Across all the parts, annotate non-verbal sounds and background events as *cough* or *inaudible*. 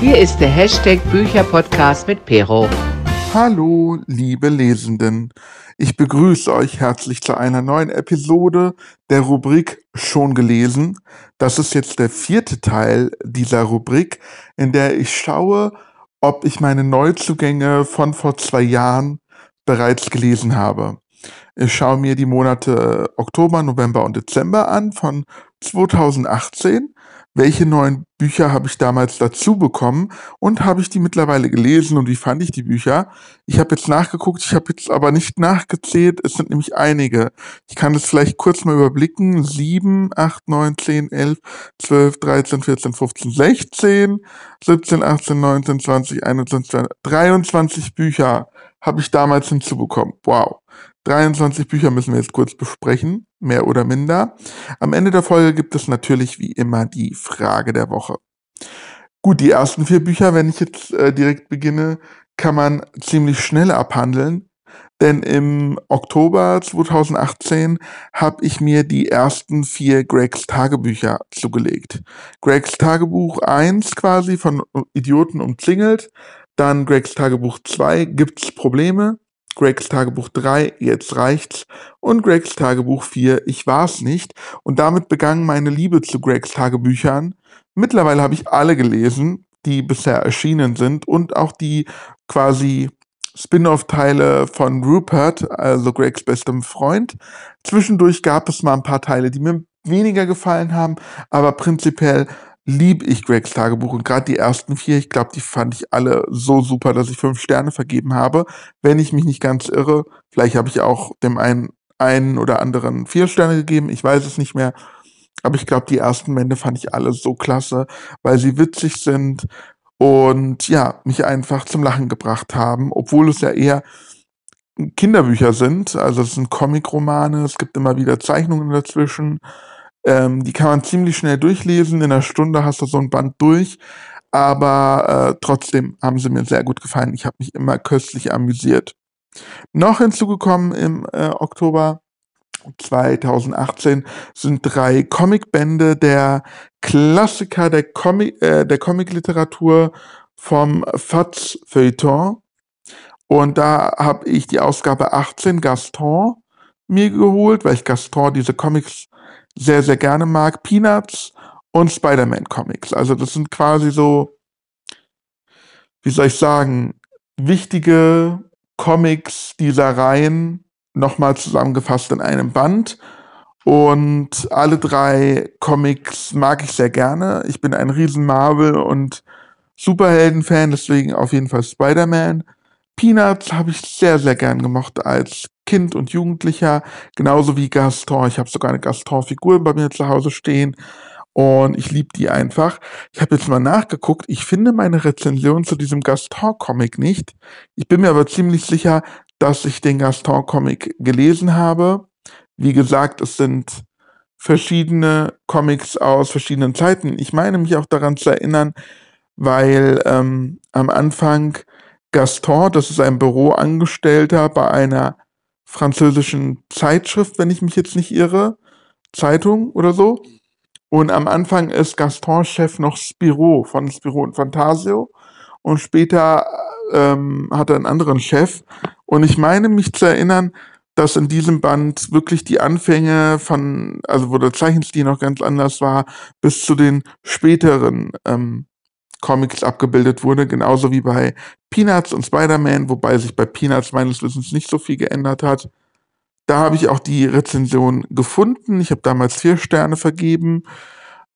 Hier ist der Hashtag Bücherpodcast mit Pero. Hallo, liebe Lesenden. Ich begrüße euch herzlich zu einer neuen Episode der Rubrik Schon gelesen. Das ist jetzt der vierte Teil dieser Rubrik, in der ich schaue, ob ich meine Neuzugänge von vor zwei Jahren bereits gelesen habe. Ich schaue mir die Monate Oktober, November und Dezember an von 2018 welche neuen Bücher habe ich damals dazu bekommen und habe ich die mittlerweile gelesen und wie fand ich die Bücher? Ich habe jetzt nachgeguckt, ich habe jetzt aber nicht nachgezählt, es sind nämlich einige. Ich kann das vielleicht kurz mal überblicken. 7, 8, 9, 10, 11, 12, 13, 14, 15, 16, 17, 18, 19, 20, 21, 23 Bücher habe ich damals hinzubekommen. Wow. 23 Bücher müssen wir jetzt kurz besprechen, mehr oder minder. Am Ende der Folge gibt es natürlich wie immer die Frage der Woche. Gut, die ersten vier Bücher, wenn ich jetzt äh, direkt beginne, kann man ziemlich schnell abhandeln, denn im Oktober 2018 habe ich mir die ersten vier Gregs Tagebücher zugelegt. Gregs Tagebuch 1 quasi von Idioten umzingelt, dann Gregs Tagebuch 2 gibt's Probleme, Gregs Tagebuch 3, jetzt reicht's, und Gregs Tagebuch 4, ich war's nicht. Und damit begann meine Liebe zu Gregs Tagebüchern. Mittlerweile habe ich alle gelesen, die bisher erschienen sind und auch die quasi Spin-off-Teile von Rupert, also Gregs bestem Freund. Zwischendurch gab es mal ein paar Teile, die mir weniger gefallen haben, aber prinzipiell lieb ich Gregs Tagebuch und gerade die ersten vier, ich glaube, die fand ich alle so super, dass ich fünf Sterne vergeben habe. Wenn ich mich nicht ganz irre, vielleicht habe ich auch dem einen, einen oder anderen vier Sterne gegeben, ich weiß es nicht mehr. Aber ich glaube, die ersten Bände fand ich alle so klasse, weil sie witzig sind und ja, mich einfach zum Lachen gebracht haben, obwohl es ja eher Kinderbücher sind. Also es sind Comicromane, es gibt immer wieder Zeichnungen dazwischen. Ähm, die kann man ziemlich schnell durchlesen. In einer Stunde hast du so ein Band durch. Aber äh, trotzdem haben sie mir sehr gut gefallen. Ich habe mich immer köstlich amüsiert. Noch hinzugekommen im äh, Oktober 2018 sind drei Comicbände der Klassiker der, Comic, äh, der Comicliteratur vom Fats Feuilleton. Und da habe ich die Ausgabe 18 Gaston mir geholt, weil ich Gaston diese Comics sehr, sehr gerne mag. Peanuts und Spider-Man Comics. Also das sind quasi so, wie soll ich sagen, wichtige Comics dieser Reihen nochmal zusammengefasst in einem Band. Und alle drei Comics mag ich sehr gerne. Ich bin ein riesen Marvel- und Superhelden-Fan, deswegen auf jeden Fall Spider-Man. Peanuts habe ich sehr, sehr gern gemocht als Kind und Jugendlicher, genauso wie Gaston. Ich habe sogar eine Gaston-Figur bei mir zu Hause stehen und ich liebe die einfach. Ich habe jetzt mal nachgeguckt, ich finde meine Rezension zu diesem Gaston-Comic nicht. Ich bin mir aber ziemlich sicher, dass ich den Gaston-Comic gelesen habe. Wie gesagt, es sind verschiedene Comics aus verschiedenen Zeiten. Ich meine mich auch daran zu erinnern, weil ähm, am Anfang Gaston, das ist ein Büroangestellter bei einer französischen Zeitschrift, wenn ich mich jetzt nicht irre, Zeitung oder so. Und am Anfang ist Gaston Chef noch Spiro von Spiro und Fantasio. Und später ähm, hat er einen anderen Chef. Und ich meine mich zu erinnern, dass in diesem Band wirklich die Anfänge von, also wo der Zeichenstil noch ganz anders war, bis zu den späteren ähm, Comics abgebildet wurde, genauso wie bei Peanuts und Spider-Man, wobei sich bei Peanuts meines Wissens nicht so viel geändert hat. Da habe ich auch die Rezension gefunden. Ich habe damals vier Sterne vergeben.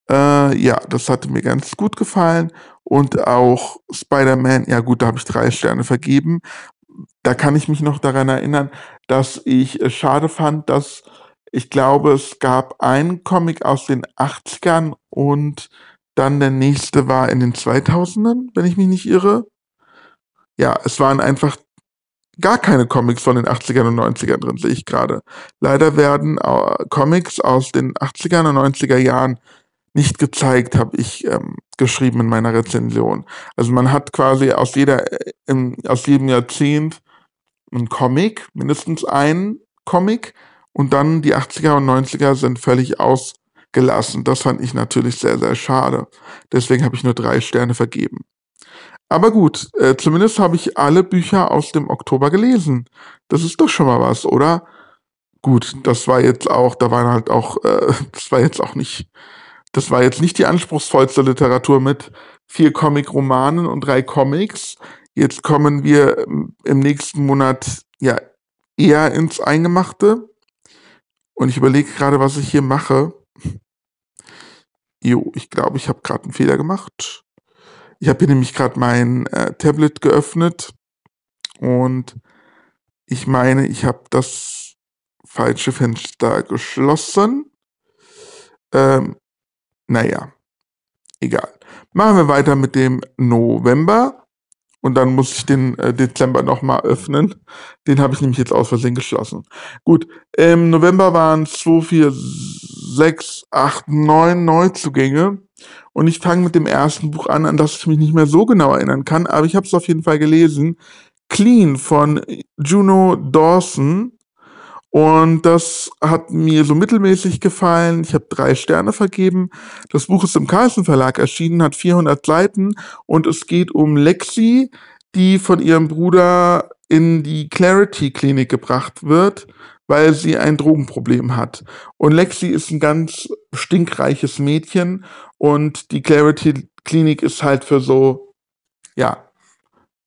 Äh, ja, das hatte mir ganz gut gefallen. Und auch Spider-Man, ja gut, da habe ich drei Sterne vergeben. Da kann ich mich noch daran erinnern, dass ich es schade fand, dass ich glaube, es gab einen Comic aus den 80ern und dann der nächste war in den 2000ern, wenn ich mich nicht irre. Ja, es waren einfach gar keine Comics von den 80ern und 90ern drin, sehe ich gerade. Leider werden äh, Comics aus den 80er und 90er Jahren nicht gezeigt, habe ich ähm, geschrieben in meiner Rezension. Also man hat quasi aus jeder, äh, im, aus jedem Jahrzehnt ein Comic, mindestens ein Comic, und dann die 80er und 90er sind völlig aus gelassen. Das fand ich natürlich sehr, sehr schade. Deswegen habe ich nur drei Sterne vergeben. Aber gut, äh, zumindest habe ich alle Bücher aus dem Oktober gelesen. Das ist doch schon mal was, oder? Gut, das war jetzt auch, da waren halt auch, äh, *laughs* das war jetzt auch nicht, das war jetzt nicht die anspruchsvollste Literatur mit vier Comic-Romanen und drei Comics. Jetzt kommen wir im nächsten Monat ja eher ins Eingemachte. Und ich überlege gerade, was ich hier mache. Jo, ich glaube, ich habe gerade einen Fehler gemacht. Ich habe hier nämlich gerade mein äh, Tablet geöffnet und ich meine, ich habe das falsche Fenster geschlossen. Ähm, naja, egal. Machen wir weiter mit dem November. Und dann muss ich den äh, Dezember nochmal öffnen. Den habe ich nämlich jetzt aus Versehen geschlossen. Gut, im November waren 2, 4, 6, 8, 9 Neuzugänge. Und ich fange mit dem ersten Buch an, an das ich mich nicht mehr so genau erinnern kann, aber ich habe es auf jeden Fall gelesen. Clean von Juno Dawson. Und das hat mir so mittelmäßig gefallen. Ich habe drei Sterne vergeben. Das Buch ist im Carlsen Verlag erschienen, hat 400 Seiten und es geht um Lexi, die von ihrem Bruder in die Clarity Klinik gebracht wird, weil sie ein Drogenproblem hat. Und Lexi ist ein ganz stinkreiches Mädchen und die Clarity Klinik ist halt für so, ja,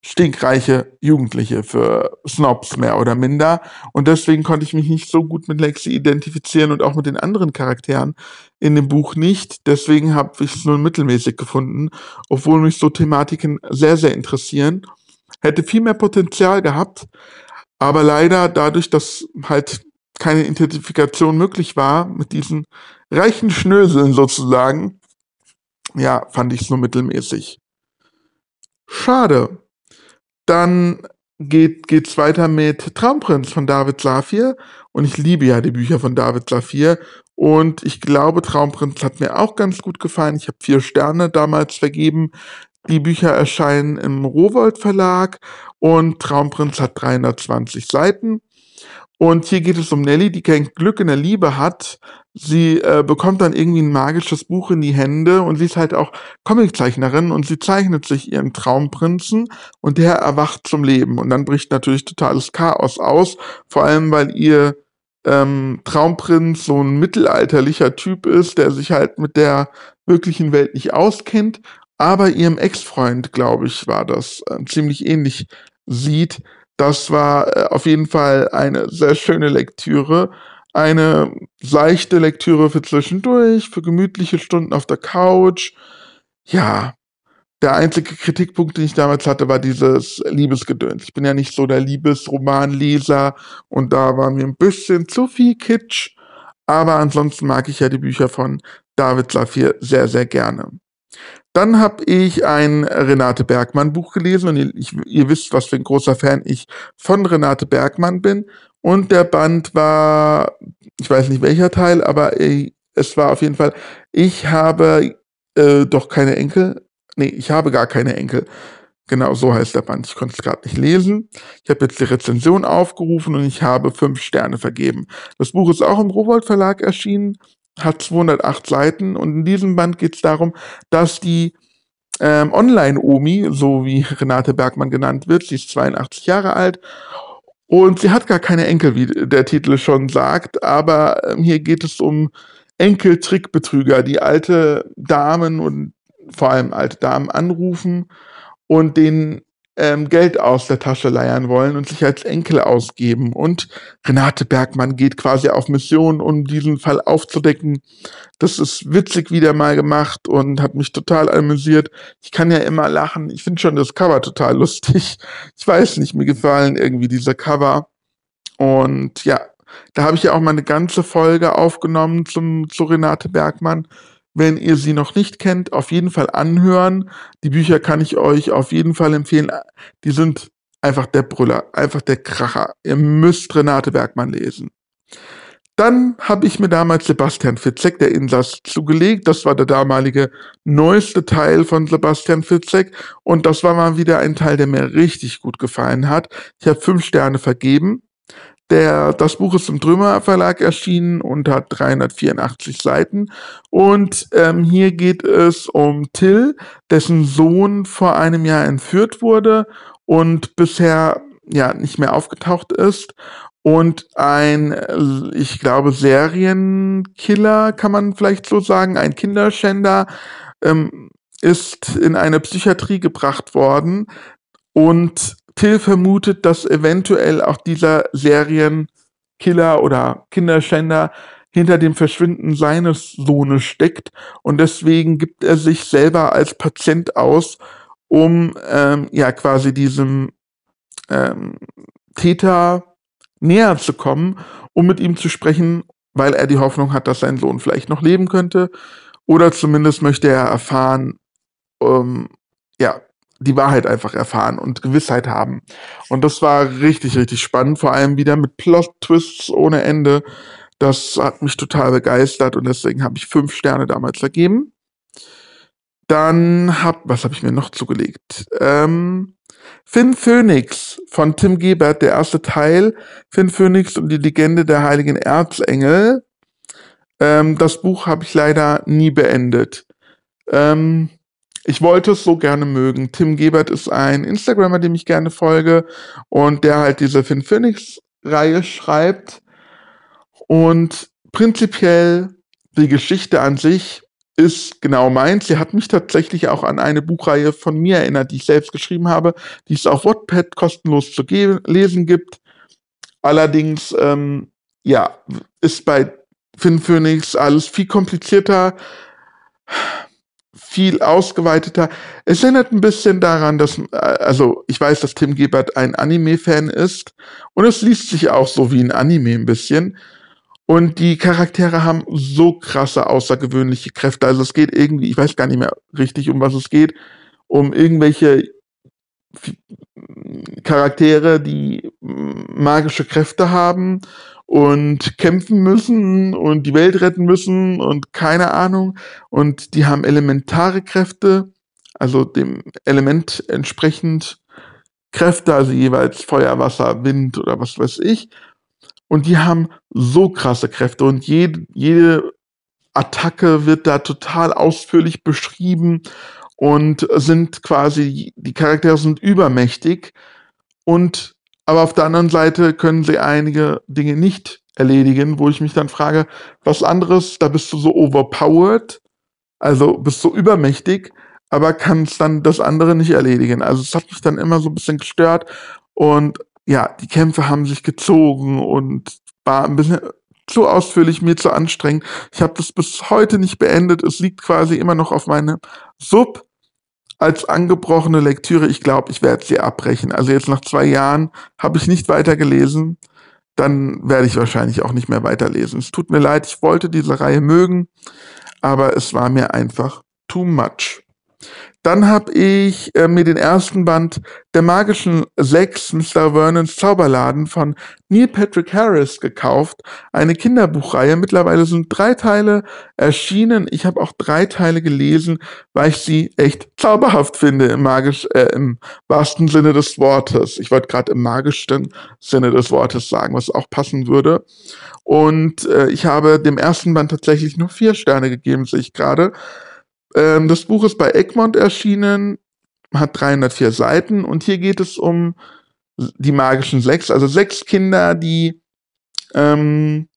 stinkreiche Jugendliche, für Snobs mehr oder minder. Und deswegen konnte ich mich nicht so gut mit Lexi identifizieren und auch mit den anderen Charakteren in dem Buch nicht. Deswegen habe ich es nur mittelmäßig gefunden, obwohl mich so Thematiken sehr, sehr interessieren. Hätte viel mehr Potenzial gehabt, aber leider dadurch, dass halt keine Identifikation möglich war mit diesen reichen Schnöseln sozusagen, ja, fand ich es nur mittelmäßig. Schade. Dann geht geht's weiter mit Traumprinz von David Safir und ich liebe ja die Bücher von David Safir und ich glaube Traumprinz hat mir auch ganz gut gefallen. Ich habe vier Sterne damals vergeben. Die Bücher erscheinen im Rowold Verlag und Traumprinz hat 320 Seiten. Und hier geht es um Nelly, die kein Glück in der Liebe hat. Sie äh, bekommt dann irgendwie ein magisches Buch in die Hände und sie ist halt auch Comiczeichnerin und sie zeichnet sich ihren Traumprinzen und der erwacht zum Leben. Und dann bricht natürlich totales Chaos aus, vor allem weil ihr ähm, Traumprinz so ein mittelalterlicher Typ ist, der sich halt mit der wirklichen Welt nicht auskennt, aber ihrem Ex-Freund, glaube ich, war das äh, ziemlich ähnlich sieht, das war äh, auf jeden Fall eine sehr schöne Lektüre. Eine leichte Lektüre für zwischendurch, für gemütliche Stunden auf der Couch. Ja, der einzige Kritikpunkt, den ich damals hatte, war dieses Liebesgedöns. Ich bin ja nicht so der Liebesromanleser und da war mir ein bisschen zu viel Kitsch. Aber ansonsten mag ich ja die Bücher von David Safir sehr, sehr gerne. Dann habe ich ein Renate Bergmann Buch gelesen und ihr, ich, ihr, wisst, was für ein großer Fan ich von Renate Bergmann bin. Und der Band war, ich weiß nicht welcher Teil, aber ich, es war auf jeden Fall, ich habe äh, doch keine Enkel. Nee, ich habe gar keine Enkel. Genau so heißt der Band. Ich konnte es gerade nicht lesen. Ich habe jetzt die Rezension aufgerufen und ich habe fünf Sterne vergeben. Das Buch ist auch im Rowold Verlag erschienen hat 208 Seiten und in diesem Band geht es darum, dass die ähm, Online-Omi, so wie Renate Bergmann genannt wird, sie ist 82 Jahre alt und sie hat gar keine Enkel, wie der Titel schon sagt, aber ähm, hier geht es um Enkeltrickbetrüger, die alte Damen und vor allem alte Damen anrufen und denen ähm, Geld aus der Tasche leiern wollen und sich als Enkel ausgeben. Und Renate Bergmann geht quasi auf Mission, um diesen Fall aufzudecken. Das ist witzig wieder mal gemacht und hat mich total amüsiert. Ich kann ja immer lachen. Ich finde schon das Cover total lustig. Ich weiß nicht, mir gefallen irgendwie diese Cover. Und ja, da habe ich ja auch mal eine ganze Folge aufgenommen zum, zu Renate Bergmann. Wenn ihr sie noch nicht kennt, auf jeden Fall anhören. Die Bücher kann ich euch auf jeden Fall empfehlen. Die sind einfach der Brüller, einfach der Kracher. Ihr müsst Renate Bergmann lesen. Dann habe ich mir damals Sebastian Fitzek, der Insass, zugelegt. Das war der damalige neueste Teil von Sebastian Fitzek. Und das war mal wieder ein Teil, der mir richtig gut gefallen hat. Ich habe fünf Sterne vergeben. Der, das Buch ist im Drömer Verlag erschienen und hat 384 Seiten. Und ähm, hier geht es um Till, dessen Sohn vor einem Jahr entführt wurde und bisher ja nicht mehr aufgetaucht ist. Und ein, ich glaube, Serienkiller, kann man vielleicht so sagen, ein Kinderschänder, ähm, ist in eine Psychiatrie gebracht worden. Und Till vermutet, dass eventuell auch dieser Serienkiller oder Kinderschänder hinter dem Verschwinden seines Sohnes steckt. Und deswegen gibt er sich selber als Patient aus, um ähm, ja quasi diesem ähm, Täter näher zu kommen, um mit ihm zu sprechen, weil er die Hoffnung hat, dass sein Sohn vielleicht noch leben könnte. Oder zumindest möchte er erfahren, ähm, ja, die Wahrheit einfach erfahren und Gewissheit haben. Und das war richtig, richtig spannend, vor allem wieder mit Plot-Twists ohne Ende. Das hat mich total begeistert und deswegen habe ich fünf Sterne damals vergeben. Dann hab, was habe ich mir noch zugelegt? Ähm, Finn Phoenix von Tim Gebert, der erste Teil. Finn Phoenix und die Legende der heiligen Erzengel. Ähm, das Buch habe ich leider nie beendet. Ähm, ich wollte es so gerne mögen. Tim Gebert ist ein Instagrammer, dem ich gerne folge und der halt diese Finn Phoenix Reihe schreibt. Und prinzipiell die Geschichte an sich ist genau meins. Sie hat mich tatsächlich auch an eine Buchreihe von mir erinnert, die ich selbst geschrieben habe, die es auf Wattpad kostenlos zu lesen gibt. Allerdings, ähm, ja, ist bei Finn Phoenix alles viel komplizierter viel ausgeweiteter. Es erinnert ein bisschen daran, dass, äh, also ich weiß, dass Tim Gebert ein Anime-Fan ist und es liest sich auch so wie ein Anime ein bisschen. Und die Charaktere haben so krasse, außergewöhnliche Kräfte. Also es geht irgendwie, ich weiß gar nicht mehr richtig, um was es geht, um irgendwelche Charaktere, die magische Kräfte haben und kämpfen müssen und die Welt retten müssen und keine Ahnung. Und die haben elementare Kräfte, also dem Element entsprechend Kräfte, also jeweils Feuer, Wasser, Wind oder was weiß ich. Und die haben so krasse Kräfte und jede, jede Attacke wird da total ausführlich beschrieben und sind quasi, die Charaktere sind übermächtig und aber auf der anderen Seite können sie einige Dinge nicht erledigen, wo ich mich dann frage, was anderes, da bist du so overpowered, also bist so übermächtig, aber kannst dann das andere nicht erledigen. Also es hat mich dann immer so ein bisschen gestört und ja, die Kämpfe haben sich gezogen und war ein bisschen zu ausführlich, mir zu anstrengend. Ich habe das bis heute nicht beendet. Es liegt quasi immer noch auf meinem Sub als angebrochene Lektüre, ich glaube, ich werde sie abbrechen. Also jetzt nach zwei Jahren habe ich nicht weitergelesen. Dann werde ich wahrscheinlich auch nicht mehr weiterlesen. Es tut mir leid, ich wollte diese Reihe mögen, aber es war mir einfach too much. Dann habe ich äh, mir den ersten Band der magischen Sechs Mr. Vernons Zauberladen von Neil Patrick Harris gekauft. Eine Kinderbuchreihe. Mittlerweile sind drei Teile erschienen. Ich habe auch drei Teile gelesen, weil ich sie echt zauberhaft finde im magisch, äh, im wahrsten Sinne des Wortes. Ich wollte gerade im magischsten Sinne des Wortes sagen, was auch passen würde. Und äh, ich habe dem ersten Band tatsächlich nur vier Sterne gegeben, sehe ich gerade. Ähm, das Buch ist bei Egmont erschienen, hat 304 Seiten und hier geht es um die magischen sechs, also sechs Kinder, die ähm,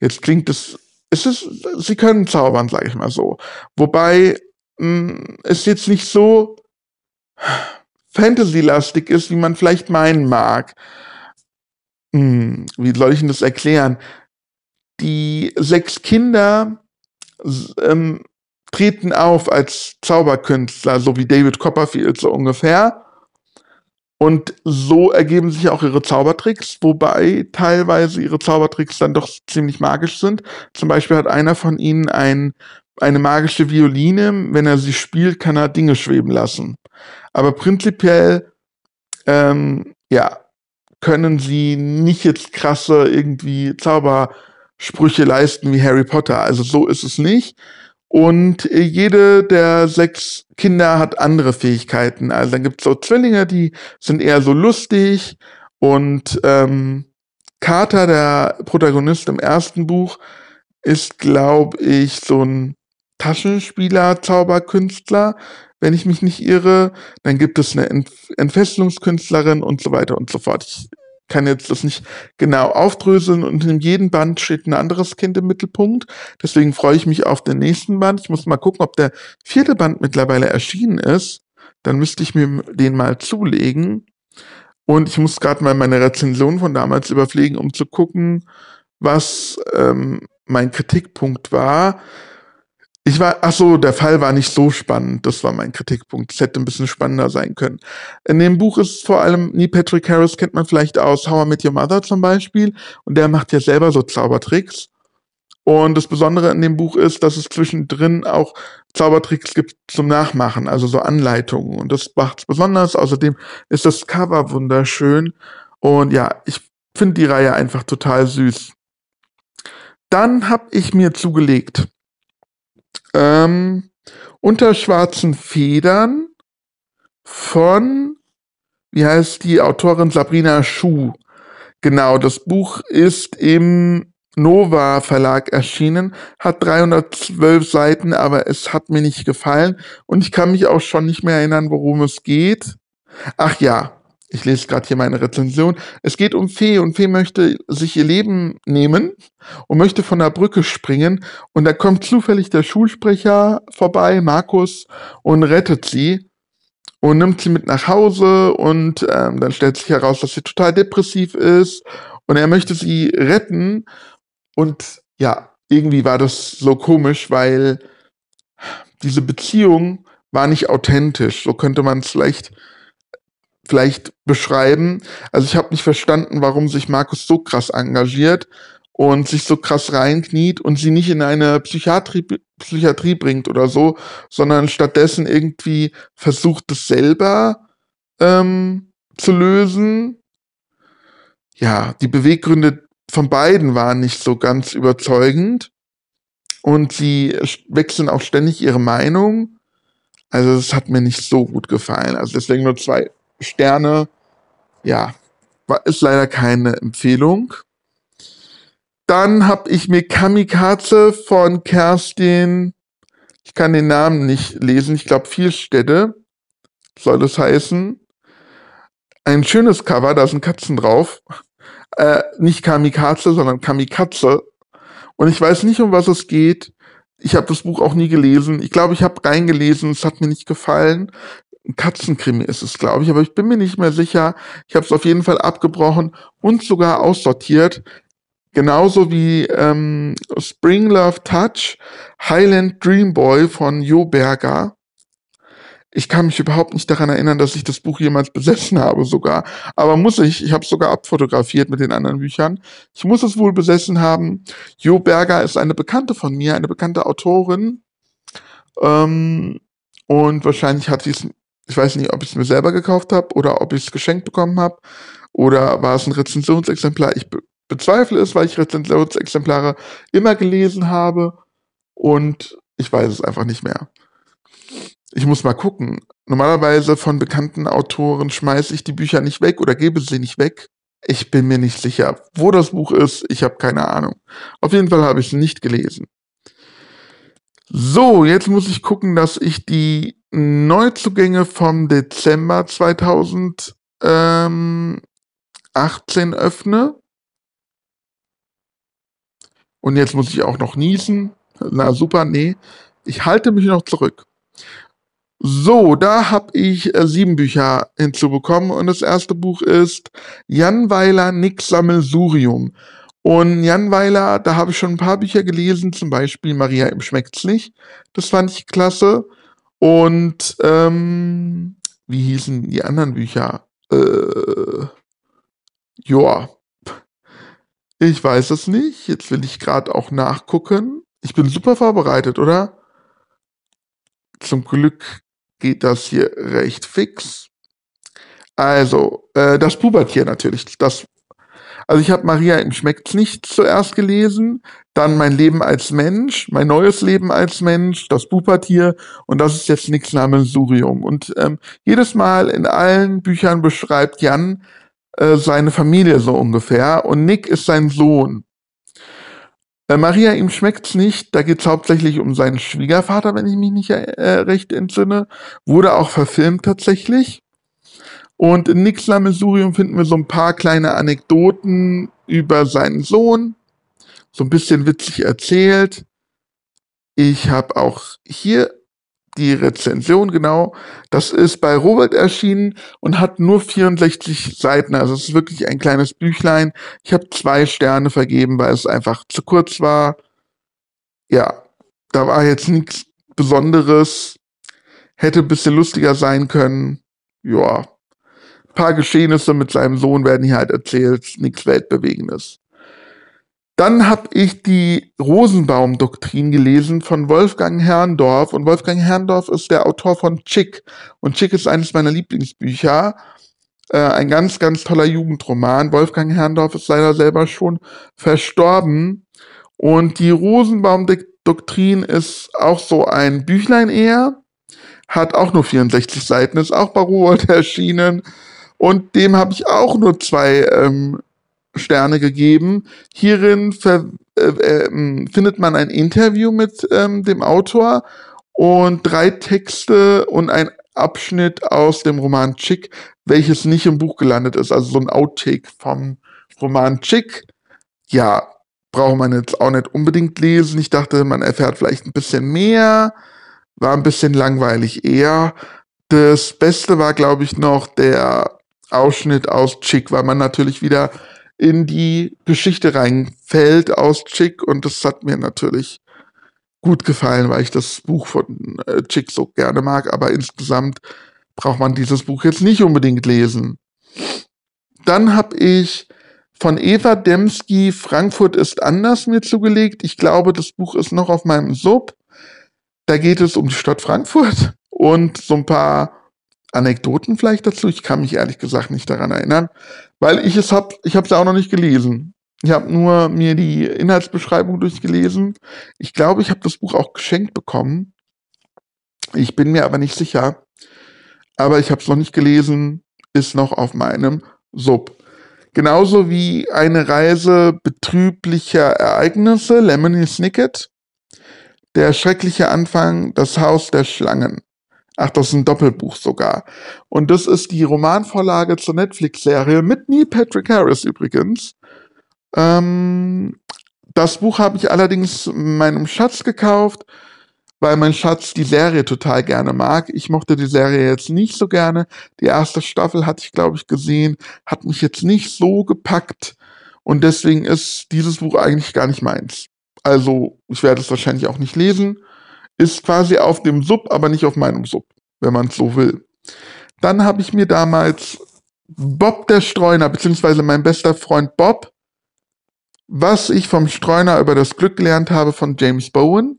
jetzt klingt es, es ist, sie können zaubern, sage ich mal so. Wobei mh, hm, es jetzt nicht so Fantasy-lastig ist, wie man vielleicht meinen mag. Hm, wie soll ich denn das erklären? Die sechs Kinder ähm, treten auf als Zauberkünstler, so wie David Copperfield so ungefähr. Und so ergeben sich auch ihre Zaubertricks, wobei teilweise ihre Zaubertricks dann doch ziemlich magisch sind. Zum Beispiel hat einer von ihnen ein, eine magische Violine. Wenn er sie spielt, kann er Dinge schweben lassen. Aber prinzipiell, ähm, ja, können sie nicht jetzt krasse irgendwie Zaubersprüche leisten wie Harry Potter. Also so ist es nicht. Und äh, jede der sechs Kinder hat andere Fähigkeiten. Also dann gibt es so Zwillinge, die sind eher so lustig und ähm, Carter, der Protagonist im ersten Buch, ist, glaube ich, so ein Taschenspieler, Zauberkünstler, wenn ich mich nicht irre. Dann gibt es eine Ent Entfesselungskünstlerin und so weiter und so fort. Ich kann jetzt das nicht genau aufdröseln und in jedem Band steht ein anderes Kind im Mittelpunkt. Deswegen freue ich mich auf den nächsten Band. Ich muss mal gucken, ob der vierte Band mittlerweile erschienen ist. Dann müsste ich mir den mal zulegen. Und ich muss gerade mal meine Rezension von damals überpflegen, um zu gucken, was ähm, mein Kritikpunkt war. Ich war, ach so, der Fall war nicht so spannend. Das war mein Kritikpunkt. Es hätte ein bisschen spannender sein können. In dem Buch ist vor allem, Neil Patrick Harris kennt man vielleicht aus How I Met Your Mother zum Beispiel. Und der macht ja selber so Zaubertricks. Und das Besondere in dem Buch ist, dass es zwischendrin auch Zaubertricks gibt zum Nachmachen, also so Anleitungen. Und das macht es besonders. Außerdem ist das Cover wunderschön. Und ja, ich finde die Reihe einfach total süß. Dann habe ich mir zugelegt ähm, Unter schwarzen Federn von, wie heißt die Autorin Sabrina Schuh. Genau, das Buch ist im Nova Verlag erschienen, hat 312 Seiten, aber es hat mir nicht gefallen und ich kann mich auch schon nicht mehr erinnern, worum es geht. Ach ja, ich lese gerade hier meine Rezension. Es geht um Fee und Fee möchte sich ihr Leben nehmen und möchte von der Brücke springen und da kommt zufällig der Schulsprecher vorbei, Markus, und rettet sie und nimmt sie mit nach Hause und ähm, dann stellt sich heraus, dass sie total depressiv ist und er möchte sie retten und ja, irgendwie war das so komisch, weil diese Beziehung war nicht authentisch. So könnte man es vielleicht vielleicht beschreiben. Also ich habe nicht verstanden, warum sich Markus so krass engagiert und sich so krass reinkniet und sie nicht in eine Psychiatrie, Psychiatrie bringt oder so, sondern stattdessen irgendwie versucht es selber ähm, zu lösen. Ja, die Beweggründe von beiden waren nicht so ganz überzeugend und sie wechseln auch ständig ihre Meinung. Also es hat mir nicht so gut gefallen. Also deswegen nur zwei Sterne, ja, ist leider keine Empfehlung. Dann habe ich mir Kamikaze von Kerstin, ich kann den Namen nicht lesen, ich glaube Vielstädte soll das heißen. Ein schönes Cover, da sind Katzen drauf. Äh, nicht Kamikaze, sondern Kamikaze. Und ich weiß nicht, um was es geht. Ich habe das Buch auch nie gelesen. Ich glaube, ich habe reingelesen, es hat mir nicht gefallen. Ein Katzenkrimi ist es, glaube ich, aber ich bin mir nicht mehr sicher. Ich habe es auf jeden Fall abgebrochen und sogar aussortiert. Genauso wie ähm, Spring Love Touch, Highland Dream Boy von Jo Berger. Ich kann mich überhaupt nicht daran erinnern, dass ich das Buch jemals besessen habe sogar. Aber muss ich, ich habe es sogar abfotografiert mit den anderen Büchern. Ich muss es wohl besessen haben. Jo Berger ist eine Bekannte von mir, eine bekannte Autorin. Ähm, und wahrscheinlich hat sie es ich weiß nicht, ob ich es mir selber gekauft habe oder ob ich es geschenkt bekommen habe oder war es ein Rezensionsexemplar. Ich be bezweifle es, weil ich Rezensionsexemplare immer gelesen habe und ich weiß es einfach nicht mehr. Ich muss mal gucken. Normalerweise von bekannten Autoren schmeiße ich die Bücher nicht weg oder gebe sie nicht weg. Ich bin mir nicht sicher, wo das Buch ist. Ich habe keine Ahnung. Auf jeden Fall habe ich es nicht gelesen. So, jetzt muss ich gucken, dass ich die Neuzugänge vom Dezember 2018 öffne. Und jetzt muss ich auch noch niesen. Na super, nee. Ich halte mich noch zurück. So, da habe ich äh, sieben Bücher hinzubekommen und das erste Buch ist Jan Weiler Nix Sammelsurium. Und Jan Weiler, da habe ich schon ein paar Bücher gelesen, zum Beispiel Maria im Schmeckt's Das fand ich klasse. Und ähm, wie hießen die anderen Bücher? Äh, ja, ich weiß es nicht. Jetzt will ich gerade auch nachgucken. Ich bin super vorbereitet, oder? Zum Glück geht das hier recht fix. Also, äh, das Pubertier natürlich. Das also ich habe Maria in Schmeckt's nicht zuerst gelesen, dann mein Leben als Mensch, mein neues Leben als Mensch, das Pubertier und das ist jetzt namens Surium. Und ähm, jedes Mal in allen Büchern beschreibt Jan äh, seine Familie so ungefähr. Und Nick ist sein Sohn. Äh, Maria, ihm schmeckt's nicht. Da geht's hauptsächlich um seinen Schwiegervater, wenn ich mich nicht äh, recht entsinne. Wurde auch verfilmt tatsächlich. Und in Nix Lammesurium finden wir so ein paar kleine Anekdoten über seinen Sohn. So ein bisschen witzig erzählt. Ich habe auch hier die Rezension, genau. Das ist bei Robert erschienen und hat nur 64 Seiten. Also es ist wirklich ein kleines Büchlein. Ich habe zwei Sterne vergeben, weil es einfach zu kurz war. Ja, da war jetzt nichts Besonderes. Hätte ein bisschen lustiger sein können. Ja. Paar Geschehnisse mit seinem Sohn werden hier halt erzählt. Nichts Weltbewegendes. Dann habe ich die Rosenbaum-Doktrin gelesen von Wolfgang Herrndorf. Und Wolfgang Herrndorf ist der Autor von Chick. Und Chick ist eines meiner Lieblingsbücher. Äh, ein ganz, ganz toller Jugendroman. Wolfgang Herrndorf ist leider selber schon verstorben. Und die Rosenbaum-Doktrin ist auch so ein Büchlein eher. Hat auch nur 64 Seiten, ist auch bei Rowold erschienen. Und dem habe ich auch nur zwei ähm, Sterne gegeben. Hierin ver, äh, äh, findet man ein Interview mit ähm, dem Autor und drei Texte und ein Abschnitt aus dem Roman Chick, welches nicht im Buch gelandet ist. Also so ein Outtake vom Roman Chick. Ja, braucht man jetzt auch nicht unbedingt lesen. Ich dachte, man erfährt vielleicht ein bisschen mehr. War ein bisschen langweilig eher. Das Beste war, glaube ich, noch der Ausschnitt aus Chick, weil man natürlich wieder in die Geschichte reinfällt aus Chick und das hat mir natürlich gut gefallen, weil ich das Buch von äh, Chick so gerne mag, aber insgesamt braucht man dieses Buch jetzt nicht unbedingt lesen. Dann habe ich von Eva Demski Frankfurt ist anders mir zugelegt. Ich glaube, das Buch ist noch auf meinem Sub. Da geht es um die Stadt Frankfurt und so ein paar Anekdoten vielleicht dazu. Ich kann mich ehrlich gesagt nicht daran erinnern, weil ich es hab, ich habe es auch noch nicht gelesen. Ich habe nur mir die Inhaltsbeschreibung durchgelesen. Ich glaube, ich habe das Buch auch geschenkt bekommen. Ich bin mir aber nicht sicher. Aber ich habe es noch nicht gelesen, ist noch auf meinem Sub. Genauso wie eine Reise betrüblicher Ereignisse, Lemony Snicket. Der schreckliche Anfang, das Haus der Schlangen. Ach, das ist ein Doppelbuch sogar. Und das ist die Romanvorlage zur Netflix-Serie mit Neil Patrick Harris übrigens. Ähm, das Buch habe ich allerdings meinem Schatz gekauft, weil mein Schatz die Serie total gerne mag. Ich mochte die Serie jetzt nicht so gerne. Die erste Staffel hatte ich, glaube ich, gesehen, hat mich jetzt nicht so gepackt. Und deswegen ist dieses Buch eigentlich gar nicht meins. Also, ich werde es wahrscheinlich auch nicht lesen ist quasi auf dem Sub, aber nicht auf meinem Sub, wenn man es so will. Dann habe ich mir damals Bob der Streuner, beziehungsweise mein bester Freund Bob, was ich vom Streuner über das Glück gelernt habe von James Bowen.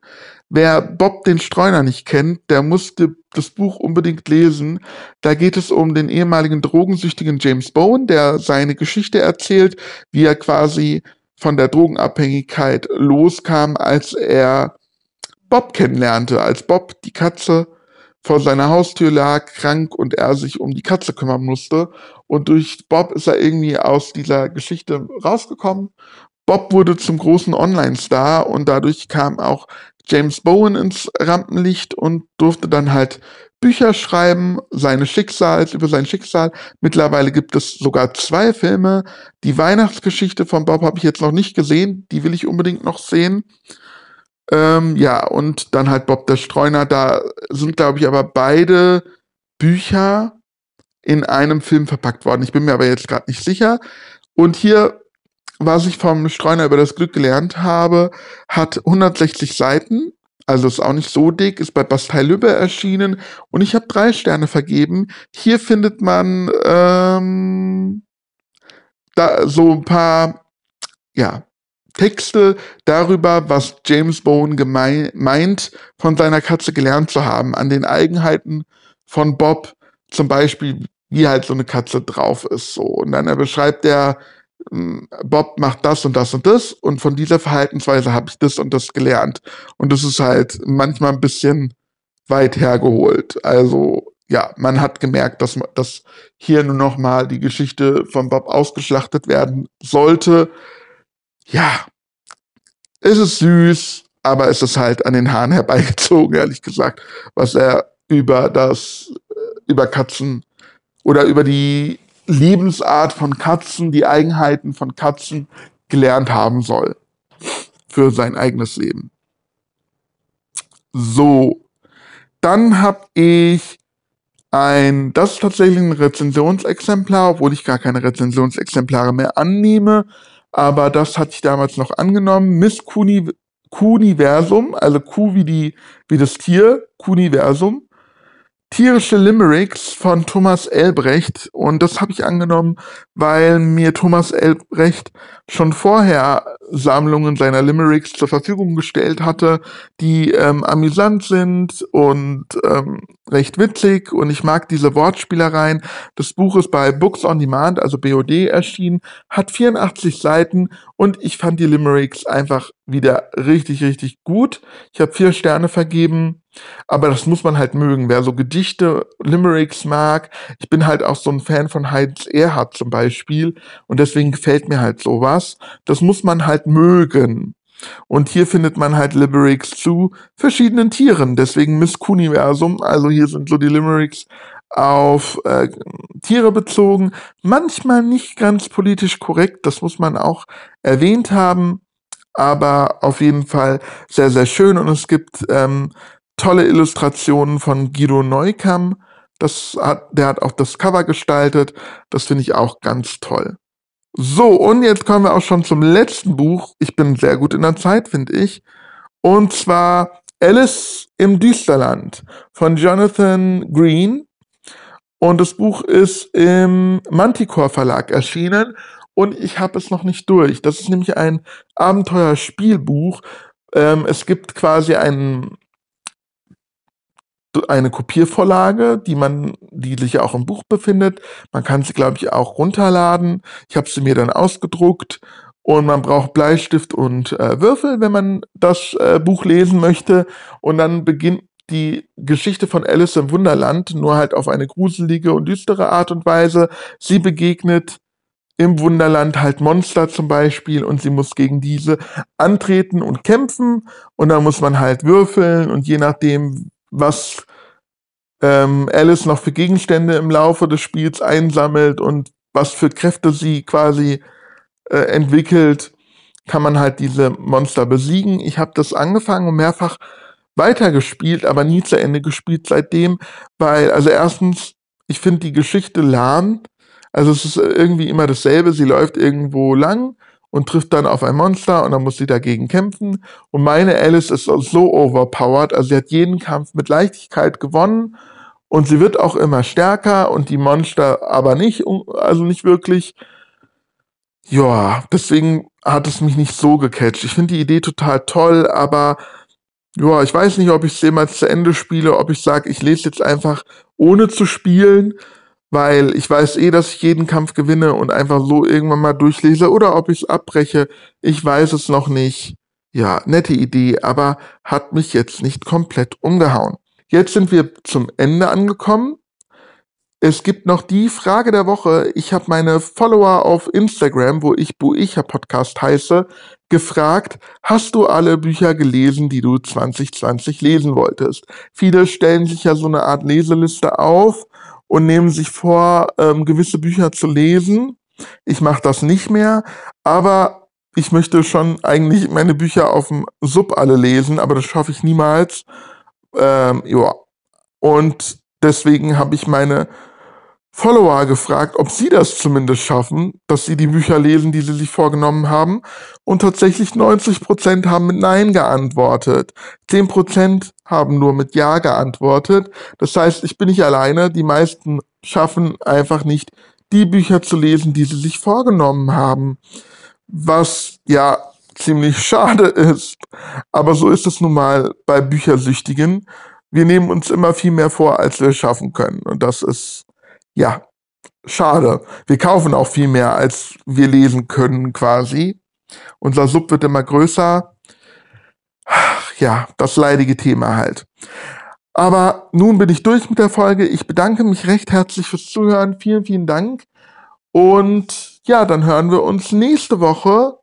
Wer Bob den Streuner nicht kennt, der musste das Buch unbedingt lesen. Da geht es um den ehemaligen drogensüchtigen James Bowen, der seine Geschichte erzählt, wie er quasi von der Drogenabhängigkeit loskam, als er Bob kennenlernte, als Bob die Katze vor seiner Haustür lag, krank und er sich um die Katze kümmern musste. Und durch Bob ist er irgendwie aus dieser Geschichte rausgekommen. Bob wurde zum großen Online-Star und dadurch kam auch James Bowen ins Rampenlicht und durfte dann halt Bücher schreiben, seine Schicksal, über sein Schicksal. Mittlerweile gibt es sogar zwei Filme. Die Weihnachtsgeschichte von Bob habe ich jetzt noch nicht gesehen, die will ich unbedingt noch sehen. Ähm, ja, und dann halt Bob der Streuner. Da sind, glaube ich, aber beide Bücher in einem Film verpackt worden. Ich bin mir aber jetzt gerade nicht sicher. Und hier, was ich vom Streuner über das Glück gelernt habe, hat 160 Seiten. Also ist auch nicht so dick, ist bei Bastei Lübbe erschienen und ich habe drei Sterne vergeben. Hier findet man ähm, da so ein paar, ja, Texte darüber, was James Bone meint, von seiner Katze gelernt zu haben, an den Eigenheiten von Bob, zum Beispiel, wie halt so eine Katze drauf ist, so. Und dann er beschreibt er, hm, Bob macht das und das und das und von dieser Verhaltensweise habe ich das und das gelernt. Und das ist halt manchmal ein bisschen weit hergeholt. Also, ja, man hat gemerkt, dass, dass hier nur noch mal die Geschichte von Bob ausgeschlachtet werden sollte. Ja, es ist süß, aber es ist halt an den Haaren herbeigezogen, ehrlich gesagt, was er über das, über Katzen oder über die Lebensart von Katzen, die Eigenheiten von Katzen gelernt haben soll. Für sein eigenes Leben. So. Dann habe ich ein, das ist tatsächlich ein Rezensionsexemplar, obwohl ich gar keine Rezensionsexemplare mehr annehme. Aber das hatte ich damals noch angenommen. Miss Kuniversum, also Q wie die, wie das Tier, Kuniversum. Tierische Limericks von Thomas Elbrecht und das habe ich angenommen, weil mir Thomas Elbrecht schon vorher Sammlungen seiner Limericks zur Verfügung gestellt hatte, die ähm, amüsant sind und ähm, recht witzig und ich mag diese Wortspielereien. Das Buch ist bei Books on Demand, also BOD erschienen, hat 84 Seiten und ich fand die Limericks einfach wieder richtig, richtig gut. Ich habe vier Sterne vergeben aber das muss man halt mögen. Wer so Gedichte, Limericks mag, ich bin halt auch so ein Fan von Heinz Erhardt zum Beispiel und deswegen gefällt mir halt sowas. Das muss man halt mögen. Und hier findet man halt Limericks zu verschiedenen Tieren. Deswegen Miss Kuniversum. Also hier sind so die Limericks auf äh, Tiere bezogen. Manchmal nicht ganz politisch korrekt, das muss man auch erwähnt haben. Aber auf jeden Fall sehr, sehr schön. Und es gibt ähm, tolle Illustrationen von Guido Neukamm. Das hat, der hat auch das Cover gestaltet. Das finde ich auch ganz toll. So, und jetzt kommen wir auch schon zum letzten Buch. Ich bin sehr gut in der Zeit, finde ich. Und zwar Alice im Düsterland von Jonathan Green. Und das Buch ist im Manticore Verlag erschienen und ich habe es noch nicht durch. Das ist nämlich ein Abenteuerspielbuch. Ähm, es gibt quasi einen eine Kopiervorlage, die man, die sich ja auch im Buch befindet. Man kann sie, glaube ich, auch runterladen. Ich habe sie mir dann ausgedruckt und man braucht Bleistift und äh, Würfel, wenn man das äh, Buch lesen möchte. Und dann beginnt die Geschichte von Alice im Wunderland, nur halt auf eine gruselige und düstere Art und Weise. Sie begegnet im Wunderland halt Monster zum Beispiel und sie muss gegen diese antreten und kämpfen und dann muss man halt würfeln und je nachdem, was ähm, Alice noch für Gegenstände im Laufe des Spiels einsammelt und was für Kräfte sie quasi äh, entwickelt, kann man halt diese Monster besiegen. Ich habe das angefangen und mehrfach weitergespielt, aber nie zu Ende gespielt seitdem, weil, also erstens, ich finde die Geschichte lahm. Also es ist irgendwie immer dasselbe. Sie läuft irgendwo lang und trifft dann auf ein Monster und dann muss sie dagegen kämpfen. Und meine Alice ist so overpowered, also sie hat jeden Kampf mit Leichtigkeit gewonnen und sie wird auch immer stärker und die Monster aber nicht, also nicht wirklich. Ja, deswegen hat es mich nicht so gecatcht. Ich finde die Idee total toll, aber ja, ich weiß nicht, ob ich es jemals zu Ende spiele, ob ich sage, ich lese jetzt einfach ohne zu spielen weil ich weiß eh, dass ich jeden Kampf gewinne und einfach so irgendwann mal durchlese oder ob ich es abbreche. Ich weiß es noch nicht. Ja, nette Idee, aber hat mich jetzt nicht komplett umgehauen. Jetzt sind wir zum Ende angekommen. Es gibt noch die Frage der Woche. Ich habe meine Follower auf Instagram, wo ich Buicher Podcast heiße, gefragt, hast du alle Bücher gelesen, die du 2020 lesen wolltest? Viele stellen sich ja so eine Art Leseliste auf und nehmen sich vor, ähm, gewisse Bücher zu lesen. Ich mache das nicht mehr, aber ich möchte schon eigentlich meine Bücher auf dem Sub alle lesen, aber das schaffe ich niemals. Ähm, ja. Und deswegen habe ich meine Follower gefragt, ob sie das zumindest schaffen, dass sie die Bücher lesen, die sie sich vorgenommen haben. Und tatsächlich 90 Prozent haben mit Nein geantwortet. 10 Prozent haben nur mit Ja geantwortet. Das heißt, ich bin nicht alleine. Die meisten schaffen einfach nicht, die Bücher zu lesen, die sie sich vorgenommen haben. Was ja ziemlich *laughs* schade ist. Aber so ist es nun mal bei Büchersüchtigen. Wir nehmen uns immer viel mehr vor, als wir schaffen können. Und das ist ja, schade. Wir kaufen auch viel mehr, als wir lesen können quasi. Unser Sub wird immer größer. Ja, das leidige Thema halt. Aber nun bin ich durch mit der Folge. Ich bedanke mich recht herzlich fürs Zuhören. Vielen, vielen Dank. Und ja, dann hören wir uns nächste Woche.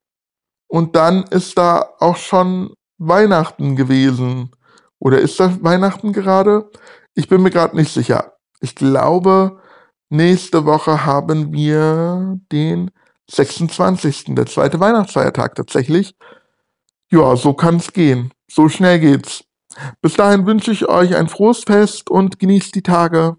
Und dann ist da auch schon Weihnachten gewesen. Oder ist das Weihnachten gerade? Ich bin mir gerade nicht sicher. Ich glaube, nächste Woche haben wir den 26. der zweite Weihnachtsfeiertag tatsächlich. Ja, so kann es gehen. So schnell geht's. Bis dahin wünsche ich euch ein frohes Fest und genießt die Tage.